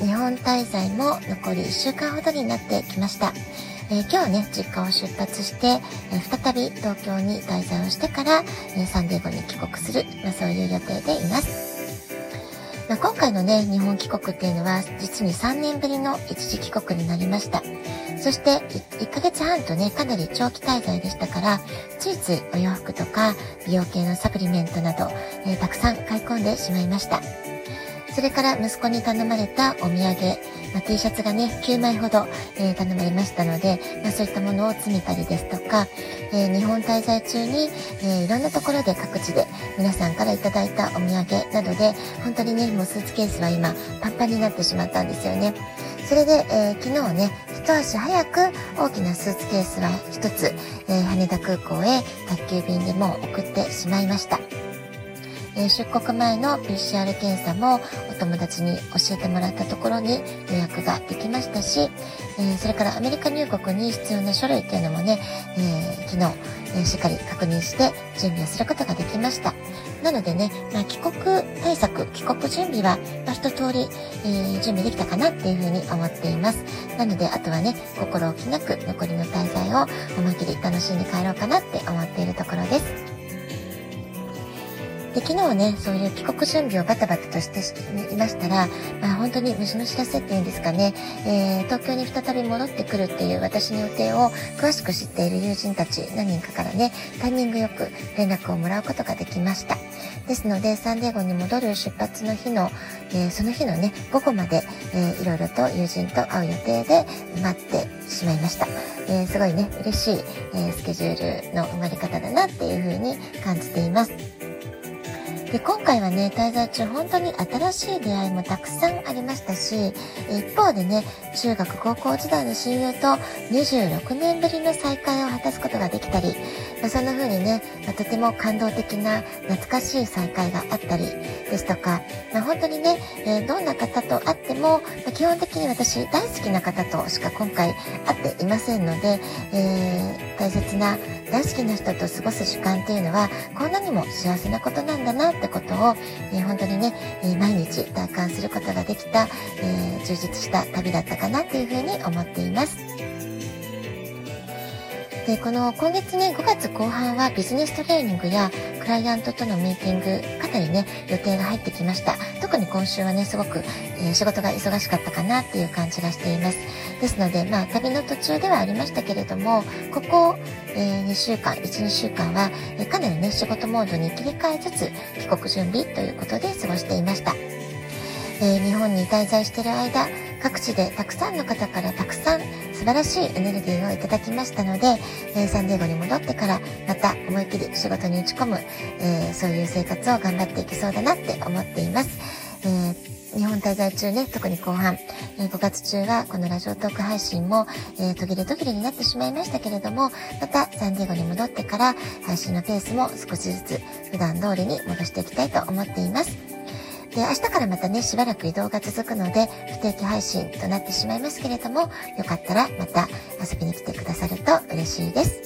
日本滞在も残り1週間ほどになってきました。えー、今日ね、実家を出発して、えー、再び東京に滞在をしてから、えー、サンデーゴに帰国する、まあ、そういう予定でいます。まあ、今回のね、日本帰国っていうのは、実に3年ぶりの一時帰国になりました。そして、1ヶ月半とね、かなり長期滞在でしたから、ついついお洋服とか、美容系のサプリメントなど、えたくさん買い込んでしまいました。それから息子に頼まれたお土産、まあ、T シャツがね、9枚ほど、えー、頼まれましたので、まあ、そういったものを詰めたりですとか、えー、日本滞在中に、えー、いろんなところで各地で皆さんからいただいたお土産などで、本当にね、もうスーツケースは今、パンパンになってしまったんですよね。それで、えー、昨日ね、一足早く大きなスーツケースは一つ、えー、羽田空港へ宅急便でも送ってしまいました。え出国前の PCR 検査もお友達に教えてもらったところに予約ができましたし、えそれからアメリカ入国に必要な書類っていうのもね、え、昨日、えしっかり確認して準備をすることができました。なのでね、まあ、帰国対策、帰国準備は、まあ、一通り、えー、準備できたかなっていうふうに思っています。なので、あとはね、心置きなく残りの滞在を思い切り楽しんで帰ろうかなって思っているところです。で、昨日ね、そういう帰国準備をバタバタとしていましたら、まあ本当に虫の知らせっていうんですかね、えー、東京に再び戻ってくるっていう私の予定を詳しく知っている友人たち何人かからね、タイミングよく連絡をもらうことができました。ですので、サンデーゴに戻る出発の日の、えー、その日のね、午後まで、えー、いろいろと友人と会う予定で待ってしまいました。えー、すごいね、嬉しい、えー、スケジュールの生まれ方だなっていうふうに感じています。で今回はね滞在中本当に新しい出会いもたくさんありましたし一方でね中学高校時代の親友と26年ぶりの再会を果たすことができたり、まあ、そんな風にね、まあ、とても感動的な懐かしい再会があったりですとか、まあ、本当にね、えー、どんな方と会っても、ま、基本的に私大好きな方としか今回会っていませんので、えー、大切な大好きな人と過ごす時間っていうのはこんなにも幸せなことなんだなってことを、えー、本当にね、え毎日体感することができた、え充実した旅だったかなっていうふうに思っています。で、この今月ね、5月後半はビジネストレーニングやクライアントとのミーティング、かなりね、予定が入ってきました。特に今週はね、すごく、えー、仕事が忙しかったかなっていう感じがしています。ですので、まあ、旅の途中ではありましたけれども、ここ、え、2週間、1、2週間は、え、かなりね、仕事モードに切り替えつつ、帰国準備ということで過ごしていました。え、日本に滞在している間、各地でたくさんの方からたくさん素晴らしいエネルギーをいただきましたので、えー、サンディエゴに戻ってからまた思いっきり仕事に打ち込む、えー、そういう生活を頑張っていけそうだなって思っています。え日本滞在中ね、特に後半、え5月中はこのラジオトーク配信も、えー、途切れ途切れになってしまいましたけれども、またサンディエゴに戻ってから配信のペースも少しずつ普段通りに戻していきたいと思っています。で、明日からまたね、しばらく移動が続くので、不定期配信となってしまいますけれども、よかったらまた遊びに来てくださると嬉しいです。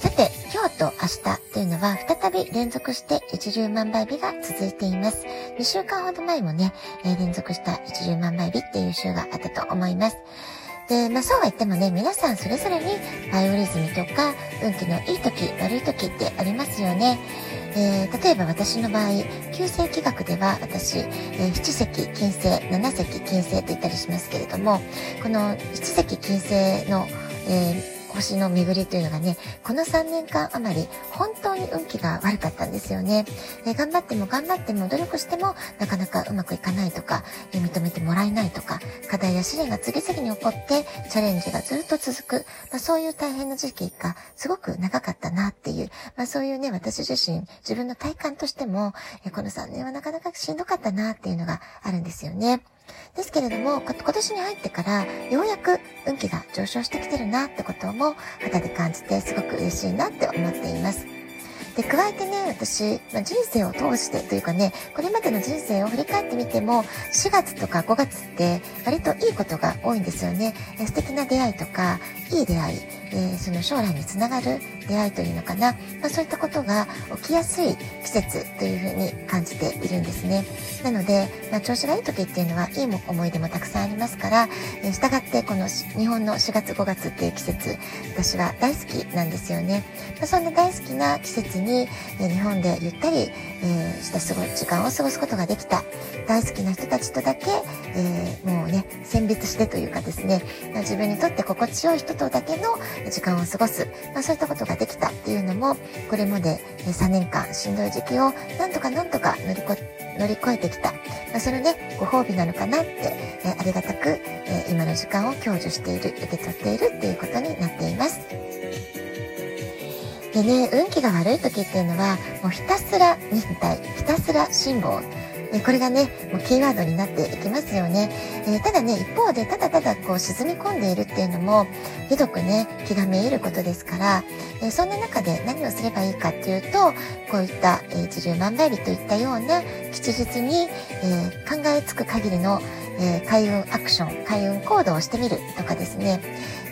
さて、今日と明日というのは再び連続して一粒万倍日が続いています。2週間ほど前もね、え連続した一粒万倍日っていう週があったと思います。で、まあそうは言ってもね、皆さんそれぞれにバイオリズムとか運気のいい時、悪い時ってありますよね。えー、例えば私の場合、旧世紀学では私、えー、七石金星、七石金星と言ったりしますけれども、この七石金星の、えー星の巡りというのがね、この3年間余り本当に運気が悪かったんですよね。え頑張っても頑張っても努力してもなかなかうまくいかないとか、え認めてもらえないとか、課題や試練が次々に起こってチャレンジがずっと続く、まあ、そういう大変な時期がすごく長かったなっていう、まあ、そういうね、私自身、自分の体感としても、えこの3年はなかなかしんどかったなっていうのがあるんですよね。ですけれども、今年に入ってから、ようやく運気が上昇してきてるなってことも肌で感じてすごく嬉しいなって思っています。で、加えてね、私、まあ、人生を通してというかね、これまでの人生を振り返ってみても、4月とか5月って割といいことが多いんですよね。素敵な出会いとか、いい出会い、えー、その将来につながる出会いというのかな、まあ、そういったことが起きやすい季節というふうに感じているんですね。なので、まあ、調子がいい時っていうのはいい思い出もたくさんありますから、えー、従ってこの日本の4月5月っていう季節、私は大好きなんですよね。まあ、そんな大好きな季節に、えー、日本でゆったり、えー、した過ご時間を過ごすことができた大好きな人たちとだけ、えー、もうね、選別してというかですね、まあ、自分にとって心地よい人とだけの時間を過ごす、まあ、そういったことができたっていうのも、これまで3年間しんどい時期をなんとかなんとか乗りこ乗り越えてきた。まあ、それね、ご褒美なのかなって、え、ありがたく、え、今の時間を享受している、受け取っているっていうことになっています。でね、運気が悪い時っていうのは、もうひたすら忍耐、ひたすら辛抱、えこれがね、もうキーワードになっていきますよね。えー、ただね、一方でただただこう沈み込んでいるっていうのも、ひどくね、気がめいることですから、えー、そんな中で何をすればいいかっていうと、こういった、えー、一粒万倍日といったような吉日に、え考えつく限りの、え開運アクション、開運行動をしてみるとかですね、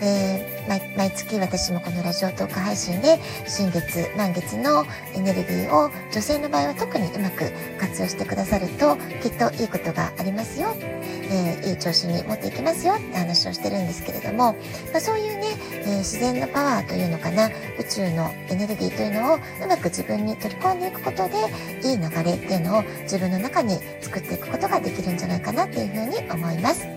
えー、毎月私もこのラジオトーク配信で新月満月のエネルギーを女性の場合は特にうまく活用してくださるときっといいことがありますよ、えー、いい調子に持っていきますよって話をしてるんですけれども、まあ、そういうね、えー、自然のパワーというのかな宇宙のエネルギーというのをうまく自分に取り込んでいくことでいい流れっていうのを自分の中に作っていくことができるんじゃないかなっていうふうに思います。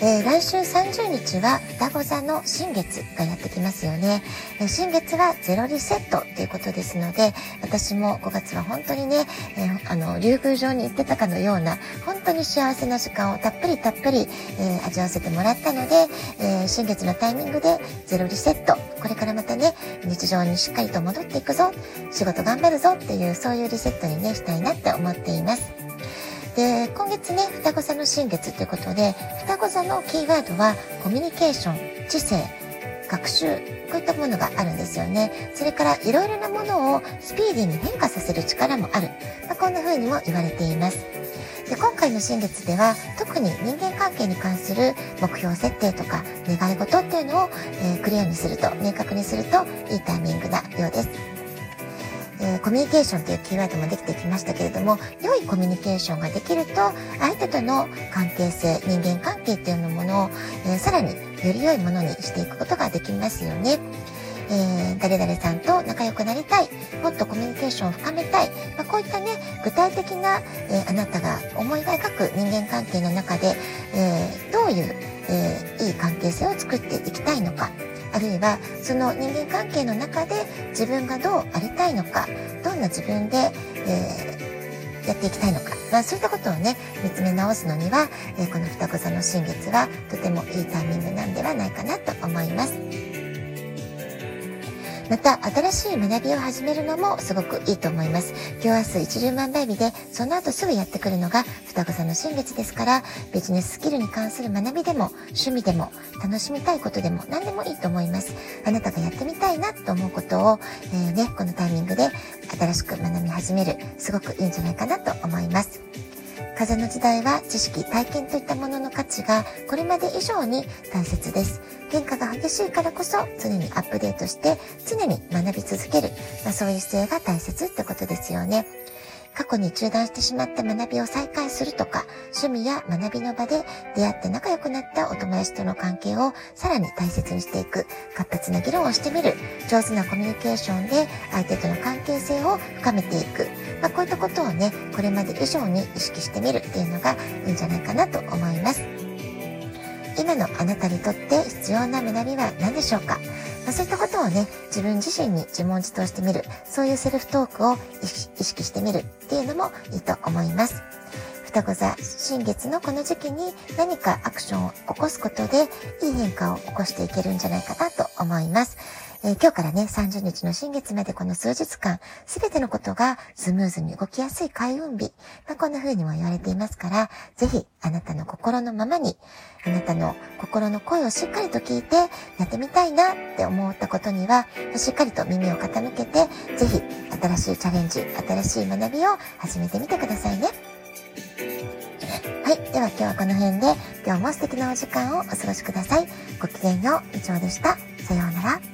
えー、来週30日は双子座の新月がやってきますよね。え、新月はゼロリセットということですので、私も5月は本当にね、えー、あの、竜宮城に行ってたかのような、本当に幸せな時間をたっぷりたっぷり、え味わわせてもらったので、え新月のタイミングでゼロリセット、これからまたね、日常にしっかりと戻っていくぞ、仕事頑張るぞっていう、そういうリセットにね、したいなって思っています。で、今月ね、双子座の新月ということで、双子座のキーワードはコミュニケーション、知性、学習、こういったものがあるんですよね。それからいろいろなものをスピーディーに変化させる力もある。まあ、こんな風にも言われています。で今回の新月では特に人間関係に関する目標設定とか願い事っていうのを、えー、クリアにすると明確にするといいタイミングなようです。えー、コミュニケーションというキーワードもできてきましたけれども、良いコミュニケーションができると、相手との関係性、人間関係っていうものを、えー、さらにより良いものにしていくことができますよね。えー、誰々さんと仲良くなりたい、もっとコミュニケーションを深めたい、まあ、こういったね、具体的な、えー、あなたが思い描く人間関係の中で、えー、どういう、えいい関係性を作っていきたいのか、あるいはその人間関係の中で自分がどうありたいのかどんな自分で、えー、やっていきたいのか、まあ、そういったことをね見つめ直すのには、えー、この双子座の新月はとてもいいタイミングなんではないかなと思います。また新しい学びを始めるのもすごくいいと思います。今日明日一粒万倍日でその後すぐやってくるのが双子座の新月ですからビジネススキルに関する学びでも趣味でも楽しみたいことでも何でもいいと思います。あなたがやってみたいなと思うことを、えー、ね、このタイミングで新しく学び始めるすごくいいんじゃないかなと思います。風の時代は知識、体験といったものの価値がこれまで以上に大切です。変化が激しいからこそ常にアップデートして常に学び続ける、まあ、そういう姿勢が大切ってことですよね。過去に中断してしまった学びを再開するとか、趣味や学びの場で出会って仲良くなったお友達との関係をさらに大切にしていく、活発な議論をしてみる、上手なコミュニケーションで相手との関係性を深めていく、まあ、こういったことをね、これまで以上に意識してみるっていうのがいいんじゃないかなと思います。今のあなたにとって必要な学びは何でしょうか、まあ、そういったことをね、自分自身に自問自答してみる、そういうセルフトークを意識してみるっていうのもいいと思います。双子座新月のこの時期に何かアクションを起こすことでいい変化を起こしていけるんじゃないかなと思います。えー、今日からね、30日の新月までこの数日間、すべてのことがスムーズに動きやすい開運日。まあ、こんな風にも言われていますから、ぜひあなたの心のままに、あなたの心の声をしっかりと聞いて、やってみたいなって思ったことには、しっかりと耳を傾けて、ぜひ新しいチャレンジ、新しい学びを始めてみてくださいね。はい。では今日はこの辺で、今日も素敵なお時間をお過ごしください。ごきげんよう、以上でした。さようなら。